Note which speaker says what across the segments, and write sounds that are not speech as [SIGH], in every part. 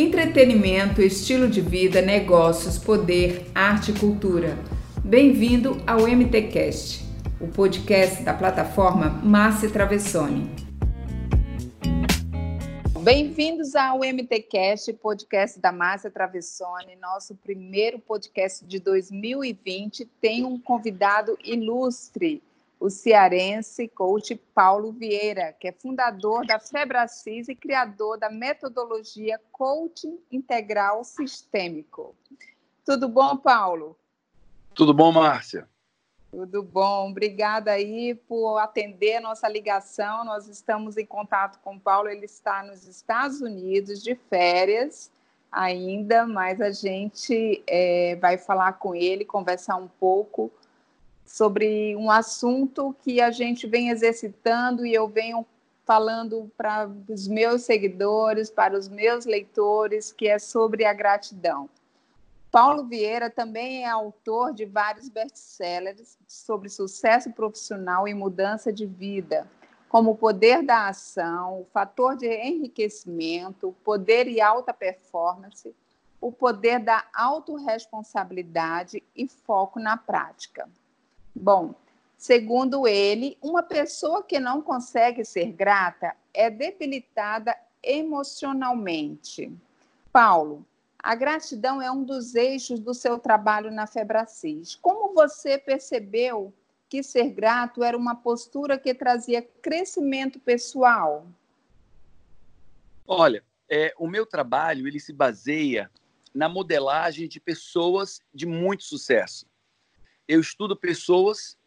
Speaker 1: Entretenimento, estilo de vida, negócios, poder, arte e cultura. Bem-vindo ao MTcast, o podcast da plataforma Márcia Travessone. Bem-vindos ao MTcast, podcast da Márcia Travessone, nosso primeiro podcast de 2020. Tem um convidado ilustre, o cearense coach Paulo Vieira, que é fundador da Febracis e criador da metodologia Coaching Integral Sistêmico. Tudo bom, Paulo?
Speaker 2: Tudo bom, Márcia?
Speaker 1: Tudo bom. Obrigada aí por atender a nossa ligação. Nós estamos em contato com o Paulo, ele está nos Estados Unidos de férias ainda, mas a gente é, vai falar com ele, conversar um pouco sobre um assunto que a gente vem exercitando e eu venho falando para os meus seguidores, para os meus leitores, que é sobre a gratidão. Paulo Vieira também é autor de vários best-sellers sobre sucesso profissional e mudança de vida, como o poder da ação, o fator de enriquecimento, poder e alta performance, o poder da autorresponsabilidade e foco na prática. Bom, segundo ele, uma pessoa que não consegue ser grata é debilitada emocionalmente. Paulo, a gratidão é um dos eixos do seu trabalho na Febracis. Como você percebeu que ser grato era uma postura que trazia crescimento pessoal?
Speaker 2: Olha, é, o meu trabalho ele se baseia na modelagem de pessoas de muito sucesso eu estudo pessoas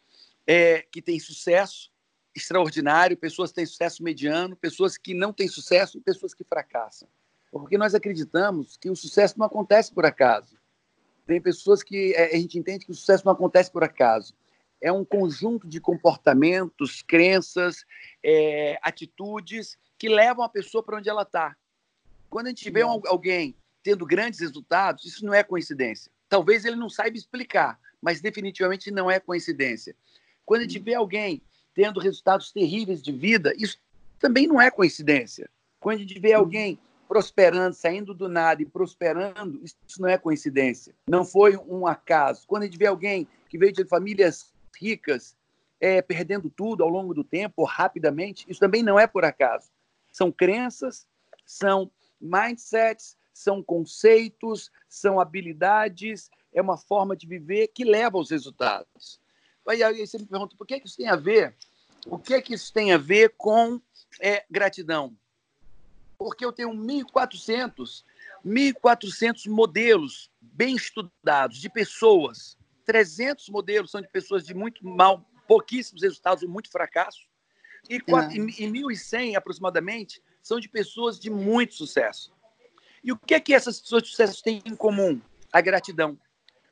Speaker 2: é, que têm sucesso extraordinário, pessoas que têm sucesso mediano, pessoas que não têm sucesso e pessoas que fracassam. Porque nós acreditamos que o sucesso não acontece por acaso. Tem pessoas que é, a gente entende que o sucesso não acontece por acaso. É um conjunto de comportamentos, crenças, é, atitudes que levam a pessoa para onde ela está. Quando a gente vê alguém tendo grandes resultados, isso não é coincidência. Talvez ele não saiba explicar, mas definitivamente não é coincidência. Quando a gente vê alguém tendo resultados terríveis de vida, isso também não é coincidência. Quando a gente vê alguém prosperando, saindo do nada e prosperando, isso não é coincidência. Não foi um acaso. Quando a gente vê alguém que veio de famílias ricas é, perdendo tudo ao longo do tempo, rapidamente, isso também não é por acaso. São crenças, são mindsets, são conceitos, são habilidades, é uma forma de viver que leva aos resultados. Aí, aí você me pergunta, por que, que isso tem a ver? O que é que isso tem a ver com é, gratidão? Porque eu tenho 1.400, 1.400 modelos bem estudados de pessoas. 300 modelos são de pessoas de muito mal, pouquíssimos resultados, muito fracasso. E, 4, uhum. e 1.100 aproximadamente são de pessoas de muito sucesso. E o que é que essas pessoas de sucesso têm em comum? A gratidão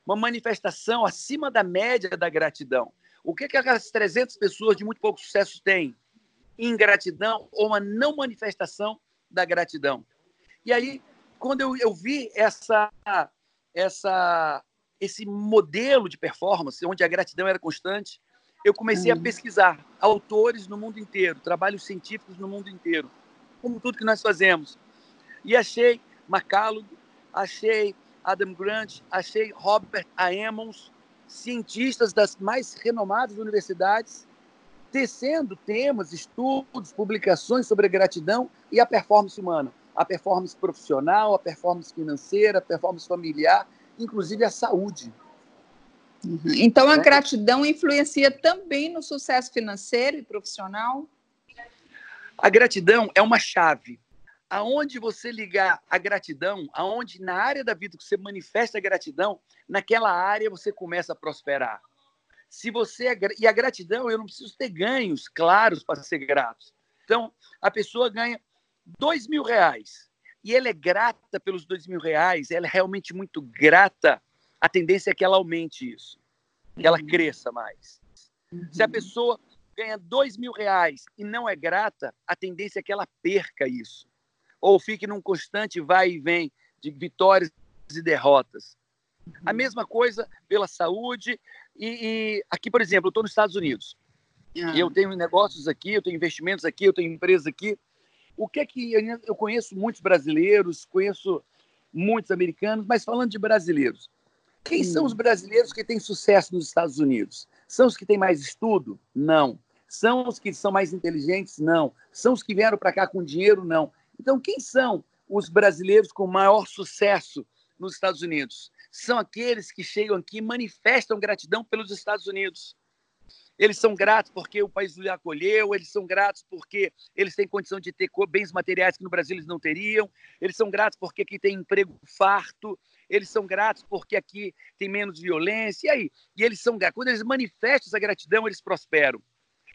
Speaker 2: uma manifestação acima da média da gratidão. O que, que aquelas 300 pessoas de muito pouco sucesso têm? Ingratidão ou uma não manifestação da gratidão. E aí, quando eu, eu vi essa, essa, esse modelo de performance, onde a gratidão era constante, eu comecei a hum. pesquisar autores no mundo inteiro, trabalhos científicos no mundo inteiro, como tudo que nós fazemos. E achei McCallum, achei Adam Grant, achei Robert A. Emmons, cientistas das mais renomadas universidades, tecendo temas, estudos, publicações sobre a gratidão e a performance humana, a performance profissional, a performance financeira, a performance familiar, inclusive a saúde.
Speaker 1: Uhum. Então, a é. gratidão influencia também no sucesso financeiro e profissional?
Speaker 2: A gratidão é uma chave aonde você ligar a gratidão, aonde na área da vida que você manifesta a gratidão, naquela área você começa a prosperar. Se você é, e a gratidão, eu não preciso ter ganhos claros para ser grato. Então, a pessoa ganha dois mil reais e ela é grata pelos dois mil reais, ela é realmente muito grata. A tendência é que ela aumente isso, que ela uhum. cresça mais. Uhum. Se a uhum. pessoa ganha dois mil reais e não é grata, a tendência é que ela perca isso ou fique num constante vai e vem de vitórias e derrotas. Uhum. A mesma coisa pela saúde. E, e aqui, por exemplo, eu estou nos Estados Unidos. Uhum. Eu tenho negócios aqui, eu tenho investimentos aqui, eu tenho empresas aqui. O que é que eu conheço muitos brasileiros, conheço muitos americanos, mas falando de brasileiros. Quem são os brasileiros que têm sucesso nos Estados Unidos? São os que têm mais estudo? Não. São os que são mais inteligentes? Não. São os que vieram para cá com dinheiro? Não. Então, quem são os brasileiros com maior sucesso nos Estados Unidos? São aqueles que chegam aqui e manifestam gratidão pelos Estados Unidos. Eles são gratos porque o país lhe acolheu, eles são gratos porque eles têm condição de ter bens materiais que no Brasil eles não teriam, eles são gratos porque aqui tem emprego farto, eles são gratos porque aqui tem menos violência, e aí? E eles são gratos. Quando eles manifestam essa gratidão, eles prosperam.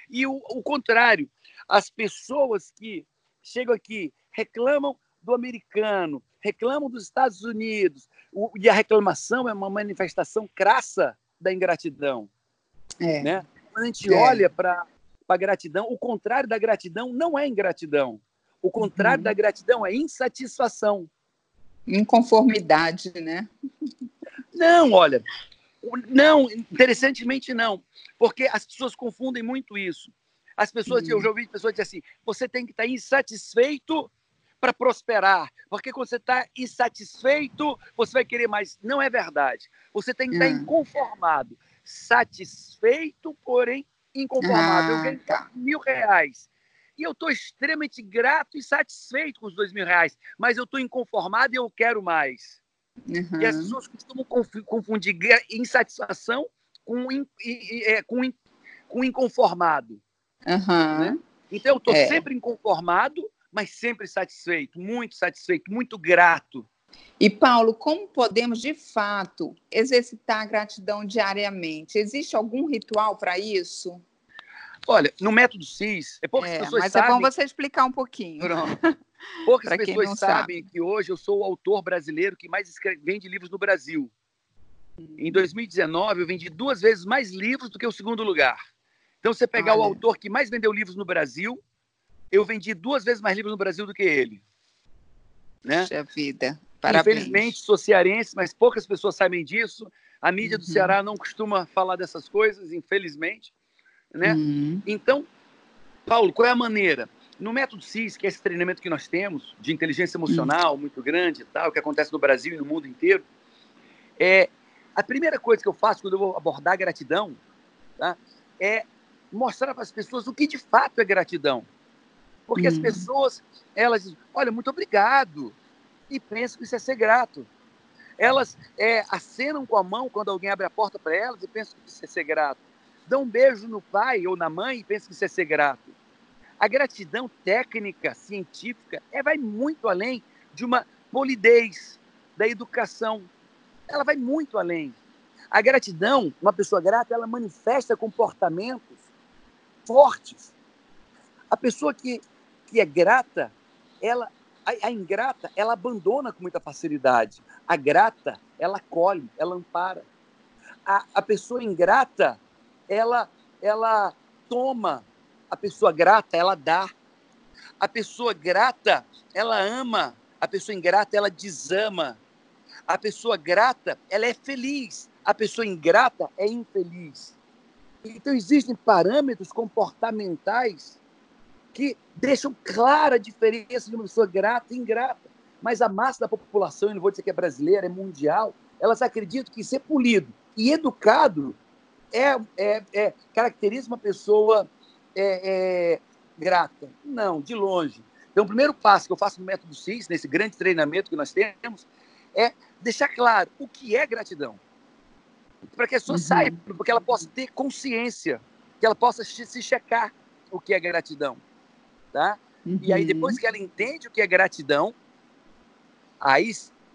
Speaker 2: E o, o contrário, as pessoas que chegam aqui, reclamam do americano, reclamam dos Estados Unidos, o, e a reclamação é uma manifestação crassa da ingratidão. É. Né? Quando a gente é. olha para a gratidão, o contrário da gratidão não é ingratidão. O contrário uhum. da gratidão é insatisfação.
Speaker 1: Inconformidade, né?
Speaker 2: Não, olha, não, interessantemente não, porque as pessoas confundem muito isso. As pessoas, uhum. eu já ouvi pessoas dizer assim: você tem que estar insatisfeito para prosperar, porque quando você está insatisfeito, você vai querer mais. Não é verdade. Você tem que estar uhum. inconformado, satisfeito, porém inconformado. Ah, eu ganho tá. mil reais e eu estou extremamente grato e satisfeito com os dois mil reais, mas eu estou inconformado e eu quero mais. Uhum. E as pessoas costumam confundir insatisfação com, é, com, com inconformado. Uhum. Né? Então eu estou é. sempre inconformado, mas sempre satisfeito, muito satisfeito, muito grato.
Speaker 1: E Paulo, como podemos de fato exercitar a gratidão diariamente? Existe algum ritual para isso?
Speaker 2: Olha, no método CIS, é poucas é, pessoas
Speaker 1: mas
Speaker 2: sabem...
Speaker 1: Mas é bom você explicar um pouquinho.
Speaker 2: Pronto. [LAUGHS] Poucas pessoas sabem sabe. que hoje eu sou o autor brasileiro que mais escreve, vende livros no Brasil. Em 2019, eu vendi duas vezes mais livros do que o segundo lugar. Então, você pegar o autor que mais vendeu livros no Brasil, eu vendi duas vezes mais livros no Brasil do que ele.
Speaker 1: Né? Puxa vida. Parabéns.
Speaker 2: Infelizmente, sou cearense, mas poucas pessoas sabem disso. A mídia do uhum. Ceará não costuma falar dessas coisas, infelizmente. Né? Uhum. Então, Paulo, qual é a maneira? No método CIS, que é esse treinamento que nós temos, de inteligência emocional uhum. muito grande e tal, que acontece no Brasil e no mundo inteiro, é a primeira coisa que eu faço quando eu vou abordar gratidão tá, é mostrar para as pessoas o que de fato é gratidão. Porque uhum. as pessoas, elas dizem, olha, muito obrigado, e pensam que isso é ser grato. Elas é, acenam com a mão quando alguém abre a porta para elas e pensam que isso é ser grato dá um beijo no pai ou na mãe e pensa que isso é ser grato. A gratidão técnica, científica, é, vai muito além de uma polidez da educação. Ela vai muito além. A gratidão, uma pessoa grata, ela manifesta comportamentos fortes. A pessoa que, que é grata, ela a, a, ingrata, ela abandona com muita facilidade. A grata, ela acolhe, ela ampara. A, a pessoa ingrata, ela, ela toma. A pessoa grata, ela dá. A pessoa grata, ela ama. A pessoa ingrata, ela desama. A pessoa grata, ela é feliz. A pessoa ingrata é infeliz. Então, existem parâmetros comportamentais que deixam clara a diferença de uma pessoa grata e ingrata. Mas a massa da população, eu não vou dizer que é brasileira, é mundial, elas acreditam que ser polido e educado é, é, é caracteriza uma pessoa é, é, grata? Não, de longe. Então, o primeiro passo que eu faço no método CIS, nesse grande treinamento que nós temos, é deixar claro o que é gratidão. Para que a pessoa uhum. saiba, porque ela possa ter consciência, que ela possa se checar o que é gratidão. Tá? Uhum. E aí, uhum. depois que ela entende o que é gratidão, aí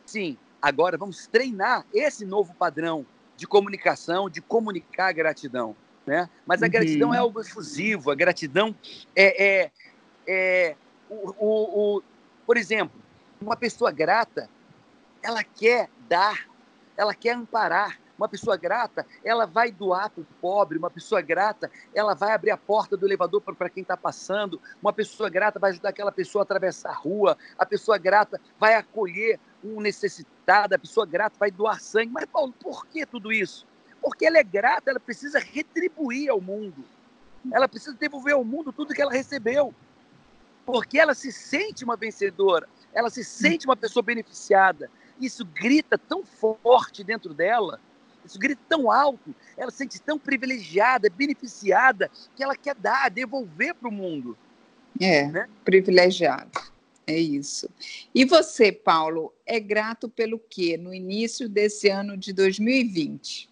Speaker 2: sim, agora vamos treinar esse novo padrão de comunicação, de comunicar a gratidão. Né? Mas a uhum. gratidão é algo efusivo, a gratidão é, é, é o, o, o, por exemplo, uma pessoa grata, ela quer dar, ela quer amparar. Uma pessoa grata, ela vai doar para o pobre. Uma pessoa grata, ela vai abrir a porta do elevador para quem está passando. Uma pessoa grata vai ajudar aquela pessoa a atravessar a rua. A pessoa grata vai acolher um necessitado, a pessoa grata vai doar sangue. Mas, Paulo, por que tudo isso? Porque ela é grata, ela precisa retribuir ao mundo. Ela precisa devolver ao mundo tudo que ela recebeu. Porque ela se sente uma vencedora, ela se sente uma pessoa beneficiada. isso grita tão forte dentro dela, isso grita tão alto, ela se sente tão privilegiada, beneficiada, que ela quer dar, devolver para o mundo.
Speaker 1: É, né? privilegiado. É isso. E você, Paulo, é grato pelo quê no início desse ano de 2020?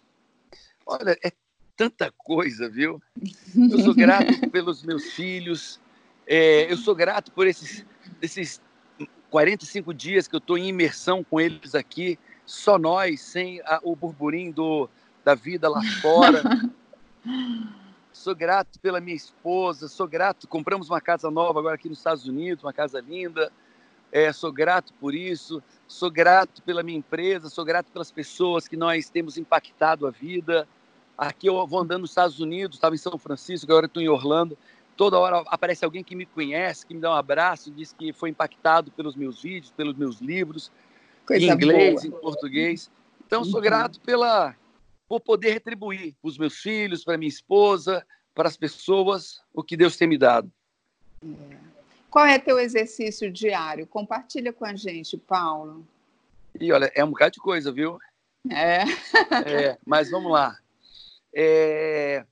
Speaker 2: Olha, é tanta coisa, viu? Eu sou grato [LAUGHS] pelos meus filhos, é, eu sou grato por esses, esses 45 dias que eu estou em imersão com eles aqui, só nós, sem a, o burburinho do, da vida lá fora. [LAUGHS] sou grato pela minha esposa, sou grato. Compramos uma casa nova agora aqui nos Estados Unidos, uma casa linda. É, sou grato por isso. Sou grato pela minha empresa, sou grato pelas pessoas que nós temos impactado a vida. Aqui eu vou andando nos Estados Unidos, estava em São Francisco, agora estou em Orlando. Toda hora aparece alguém que me conhece, que me dá um abraço, diz que foi impactado pelos meus vídeos, pelos meus livros, Coisa em inglês, boa. em português. Então, sou uhum. grato pela, por poder retribuir para os meus filhos, para minha esposa, para as pessoas, o que Deus tem me dado.
Speaker 1: É. Qual é teu exercício diário? Compartilha com a gente, Paulo.
Speaker 2: E olha, é um bocado de coisa, viu?
Speaker 1: É.
Speaker 2: é mas vamos lá. É,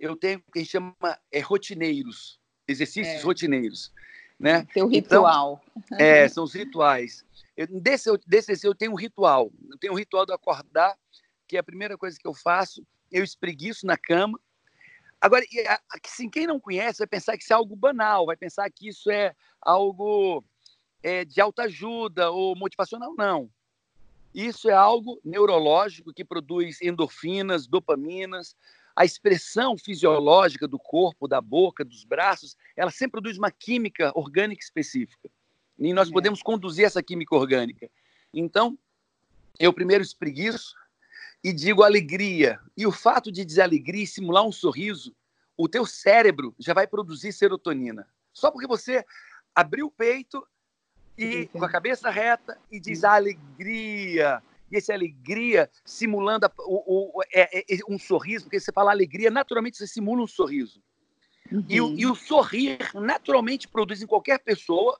Speaker 2: eu tenho o que a gente chama é, rotineiros, exercícios é. rotineiros. Né?
Speaker 1: Teu então, ritual.
Speaker 2: Então, é, são os rituais. Eu, desse, desse eu tenho um ritual. Eu tenho um ritual do acordar, que é a primeira coisa que eu faço. Eu espreguiço na cama. Agora, assim, quem não conhece vai pensar que isso é algo banal, vai pensar que isso é algo é, de autoajuda ou motivacional. Não. Isso é algo neurológico que produz endorfinas, dopaminas. A expressão fisiológica do corpo, da boca, dos braços, ela sempre produz uma química orgânica específica. E nós é. podemos conduzir essa química orgânica. Então, eu primeiro espreguiço e digo alegria. E o fato de dizer alegria e simular um sorriso, o teu cérebro já vai produzir serotonina. Só porque você abriu o peito e com a cabeça reta e diz alegria. E essa alegria simulando a, o, o, é, é, é, um sorriso, porque você fala alegria, naturalmente você simula um sorriso. Uhum. E, e, o sorrir naturalmente produz em qualquer pessoa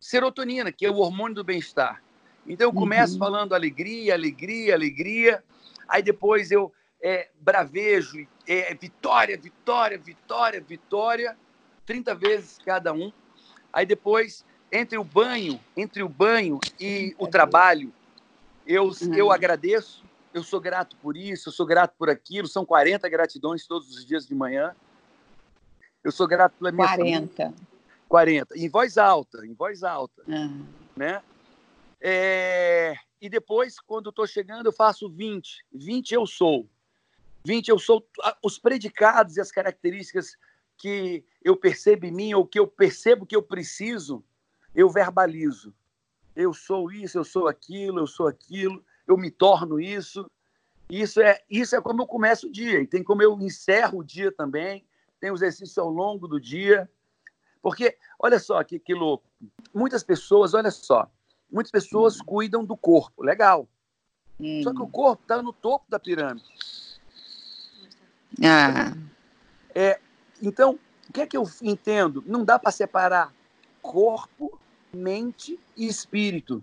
Speaker 2: serotonina, que é o hormônio do bem-estar. Então eu começo uhum. falando alegria, alegria, alegria, aí depois eu é, bravejo, é, vitória, vitória, vitória, vitória, 30 vezes cada um. Aí depois entre o banho, entre o banho e o trabalho, eu, uhum. eu agradeço, eu sou grato por isso, eu sou grato por aquilo, são 40 gratidões todos os dias de manhã. Eu sou grato pela minha
Speaker 1: 40. Família.
Speaker 2: 40. Em voz alta, em voz alta. Uhum. Né? É... E depois, quando estou chegando, eu faço 20. 20 eu sou. 20 eu sou os predicados e as características que eu percebo em mim ou que eu percebo que eu preciso eu verbalizo. Eu sou isso, eu sou aquilo, eu sou aquilo, eu me torno isso. Isso é, isso é como eu começo o dia, e tem como eu encerro o dia também, tem o exercício ao longo do dia. Porque, olha só que, que louco, muitas pessoas, olha só, muitas pessoas hum. cuidam do corpo, legal. Hum. Só que o corpo está no topo da pirâmide.
Speaker 1: Ah.
Speaker 2: É, então, o que é que eu entendo? Não dá para separar corpo mente e espírito.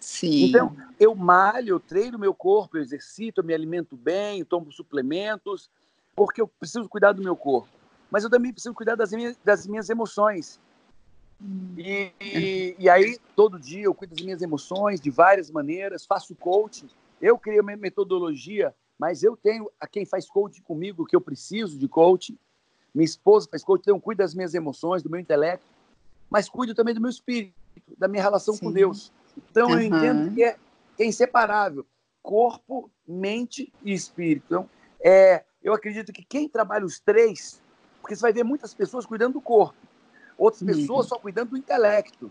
Speaker 1: Sim.
Speaker 2: Então, eu malho, eu treino meu corpo, eu exercito, eu me alimento bem, eu tomo suplementos, porque eu preciso cuidar do meu corpo. Mas eu também preciso cuidar das minhas, das minhas emoções. E, e, e, aí, todo dia, eu cuido das minhas emoções de várias maneiras, faço coaching. Eu criei uma metodologia, mas eu tenho a quem faz coaching comigo, que eu preciso de coaching. Minha esposa faz coaching, então eu cuido das minhas emoções, do meu intelecto mas cuido também do meu espírito, da minha relação Sim. com Deus. Então, uhum. eu entendo que é, que é, inseparável corpo, mente e espírito. Então, é, eu acredito que quem trabalha os três, porque você vai ver muitas pessoas cuidando do corpo, outras uhum. pessoas só cuidando do intelecto.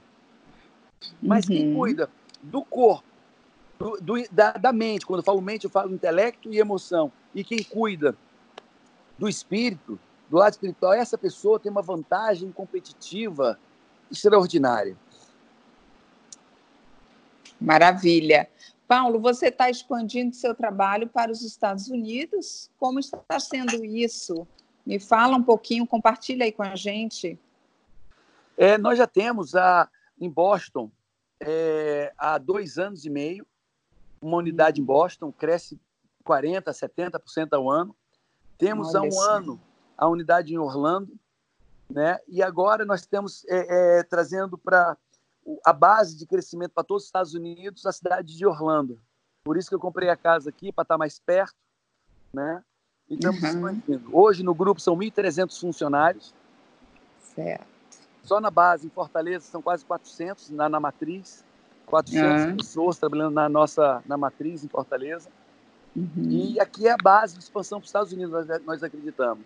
Speaker 2: Mas uhum. quem cuida do corpo, do, do, da, da, mente, quando eu falo mente, eu falo intelecto e emoção, e quem cuida do espírito, do lado espiritual, essa pessoa tem uma vantagem competitiva extraordinária.
Speaker 1: Maravilha. Paulo, você está expandindo seu trabalho para os Estados Unidos? Como está sendo isso? Me fala um pouquinho, compartilha aí com a gente.
Speaker 2: É, nós já temos a, em Boston é, há dois anos e meio, uma unidade em Boston, cresce 40%, 70% ao ano. Temos Olha há um sim. ano a unidade em Orlando, né? e agora nós estamos é, é, trazendo para a base de crescimento para todos os Estados Unidos a cidade de Orlando. Por isso que eu comprei a casa aqui, para estar mais perto. Né? E estamos uhum. expandindo. Hoje no grupo são 1.300 funcionários.
Speaker 1: Certo.
Speaker 2: Só na base, em Fortaleza, são quase 400, na, na matriz. 400 uhum. pessoas trabalhando na nossa na matriz em Fortaleza. Uhum. E aqui é a base de expansão para os Estados Unidos, nós, nós acreditamos.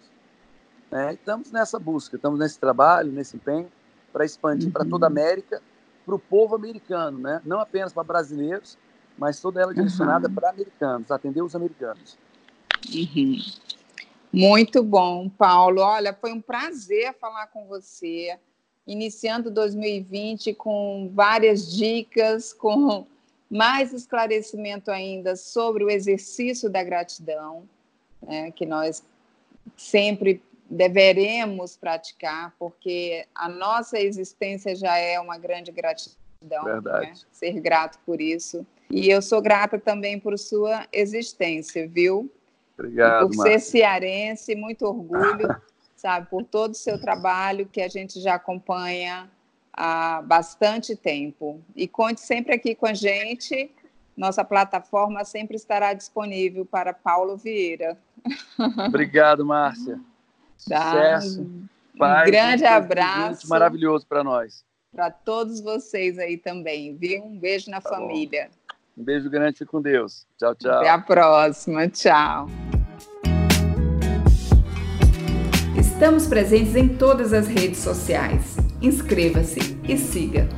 Speaker 2: É, estamos nessa busca, estamos nesse trabalho, nesse empenho, para expandir uhum. para toda a América, para o povo americano, né? não apenas para brasileiros, mas toda ela direcionada para americanos, atender os americanos.
Speaker 1: Uhum. Muito bom, Paulo. Olha, foi um prazer falar com você. Iniciando 2020 com várias dicas, com mais esclarecimento ainda sobre o exercício da gratidão, né, que nós sempre deveremos praticar, porque a nossa existência já é uma grande gratidão. Né? Ser grato por isso. E eu sou grata também por sua existência, viu?
Speaker 2: Obrigado,
Speaker 1: por ser cearense, muito orgulho, [LAUGHS] sabe, por todo o seu trabalho que a gente já acompanha há bastante tempo. E conte sempre aqui com a gente. Nossa plataforma sempre estará disponível para Paulo Vieira. [LAUGHS]
Speaker 2: Obrigado, Márcia. Tá. Sucesso.
Speaker 1: Um grande abraço.
Speaker 2: Maravilhoso para nós.
Speaker 1: Para todos vocês aí também, viu? Um beijo na tá família. Bom.
Speaker 2: Um beijo grande, fique com Deus. Tchau, tchau.
Speaker 1: Até a próxima. Tchau.
Speaker 3: Estamos presentes em todas as redes sociais. Inscreva-se e siga.